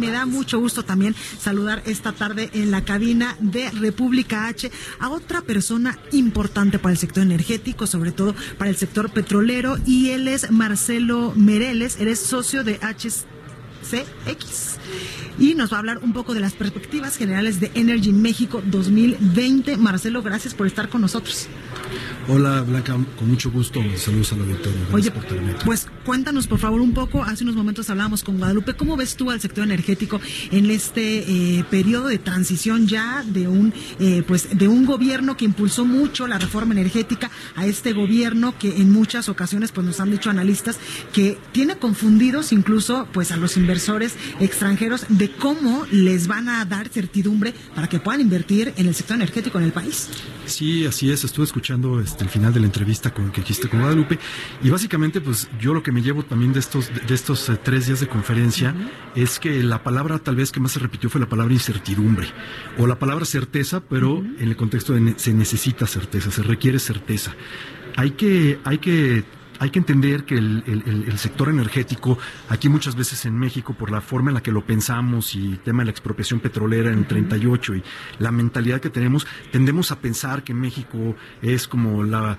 Me da mucho gusto también saludar esta tarde en la cabina de República H a otra persona importante para el sector energético, sobre todo para el sector petrolero, y él es Marcelo Mereles, eres socio de HCX. Y nos va a hablar un poco de las perspectivas generales de Energy México 2020. Marcelo, gracias por estar con nosotros. Hola Blanca, con mucho gusto. Saludos a la auditorio. Oye, pues cuéntanos por favor un poco. Hace unos momentos hablábamos con Guadalupe. ¿Cómo ves tú al sector energético en este eh, periodo de transición ya de un eh, pues de un gobierno que impulsó mucho la reforma energética a este gobierno que en muchas ocasiones pues nos han dicho analistas que tiene confundidos incluso pues a los inversores extranjeros de cómo les van a dar certidumbre para que puedan invertir en el sector energético en el país? Sí, así es. Estuve escuchando este, el final de la entrevista con que hiciste con Guadalupe. Y básicamente, pues yo lo que me llevo también de estos de estos eh, tres días de conferencia es que la palabra tal vez que más se repitió fue la palabra incertidumbre o la palabra certeza, pero en el contexto de se necesita certeza, se requiere certeza. Hay que hay que hay que entender que el, sector energético, aquí muchas veces en México, por la forma en la que lo pensamos y el tema de la expropiación petrolera en el 38 y la mentalidad que tenemos, tendemos a pensar que México es como la,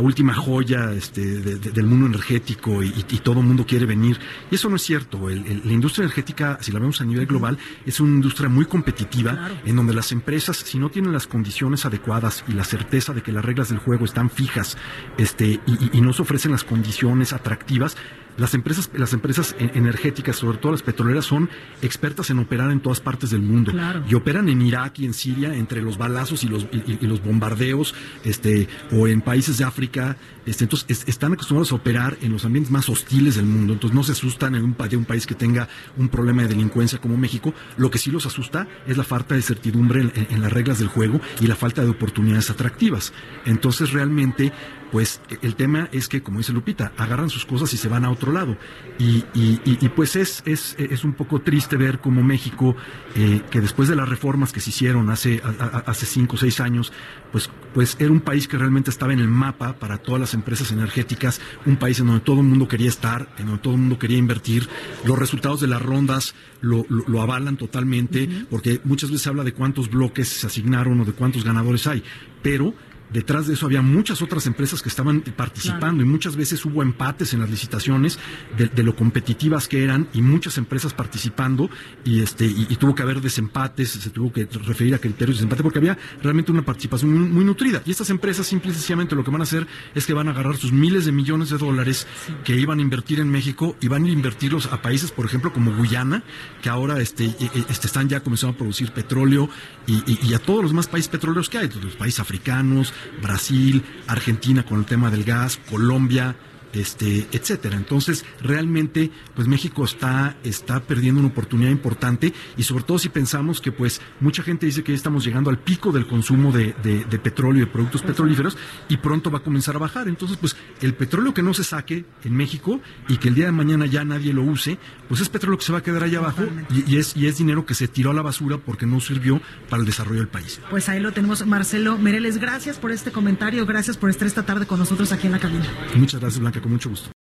última joya este, del mundo energético y, todo el mundo quiere venir. Y eso no es cierto. la industria energética, si la vemos a nivel global, es una industria muy competitiva en donde las empresas, si no tienen las condiciones adecuadas y la certeza de que las reglas del juego están fijas este, y, y no se ofrecen las condiciones atractivas, las empresas, las empresas energéticas, sobre todo las petroleras, son expertas en operar en todas partes del mundo. Y operan en Irak y en Siria entre los balazos y los, y, los bombardeos, este, o en países de África. Este, entonces están acostumbrados a operar en los ambientes más hostiles del mundo. Entonces no se asustan en un, de un país que tenga un problema de delincuencia como México. Lo que sí los asusta es la falta de certidumbre en, en las reglas del juego y la falta de oportunidades atractivas. Entonces realmente pues el tema es que, como dice Lupita, agarran sus cosas y se van a otro lado. Y, y, pues es, es, es, un poco triste ver como México, eh, que después de las reformas que se hicieron hace, hace cinco o seis años, pues, pues era un país que realmente estaba en el mapa para todas las empresas energéticas, un país en donde todo el mundo quería estar, en donde todo el mundo quería invertir. Los resultados de las rondas lo, lo, avalan totalmente, porque muchas veces se habla de cuántos bloques se asignaron o de cuántos ganadores hay, pero detrás de eso había muchas otras empresas que estaban participando y muchas veces hubo empates en las licitaciones de, lo competitivas que eran y muchas empresas participando y este y, tuvo que haber desempates, se tuvo que referir a criterios de desempate porque había realmente una participación muy, nutrida. Y estas empresas simple y sencillamente lo que van a hacer es que van a agarrar sus miles de millones de dólares que iban a invertir en México y van a invertirlos a países, por ejemplo, como Guyana, que ahora este, e, e, este están ya comenzando a producir petróleo y, a todos los demás países petroleros que hay, los países africanos, Brasil, Argentina con el tema del gas, Colombia, este, etcétera. Entonces, realmente, pues México está, está perdiendo una oportunidad importante y sobre todo si pensamos que pues mucha gente dice que ya estamos llegando al pico del consumo de, de, petróleo y de productos petrolíferos y pronto va a comenzar a bajar. Entonces, pues el petróleo que no se saque en México y que el día de mañana ya nadie lo use, pues es petróleo que se va a quedar allá abajo y, es, y es dinero que se tiró a la basura porque no sirvió para el desarrollo del país. Pues ahí lo tenemos, Marcelo Mereles. Gracias por este comentario, gracias por estar esta tarde con nosotros aquí en la cabina. Muchas gracias, Blanca con mucho gusto.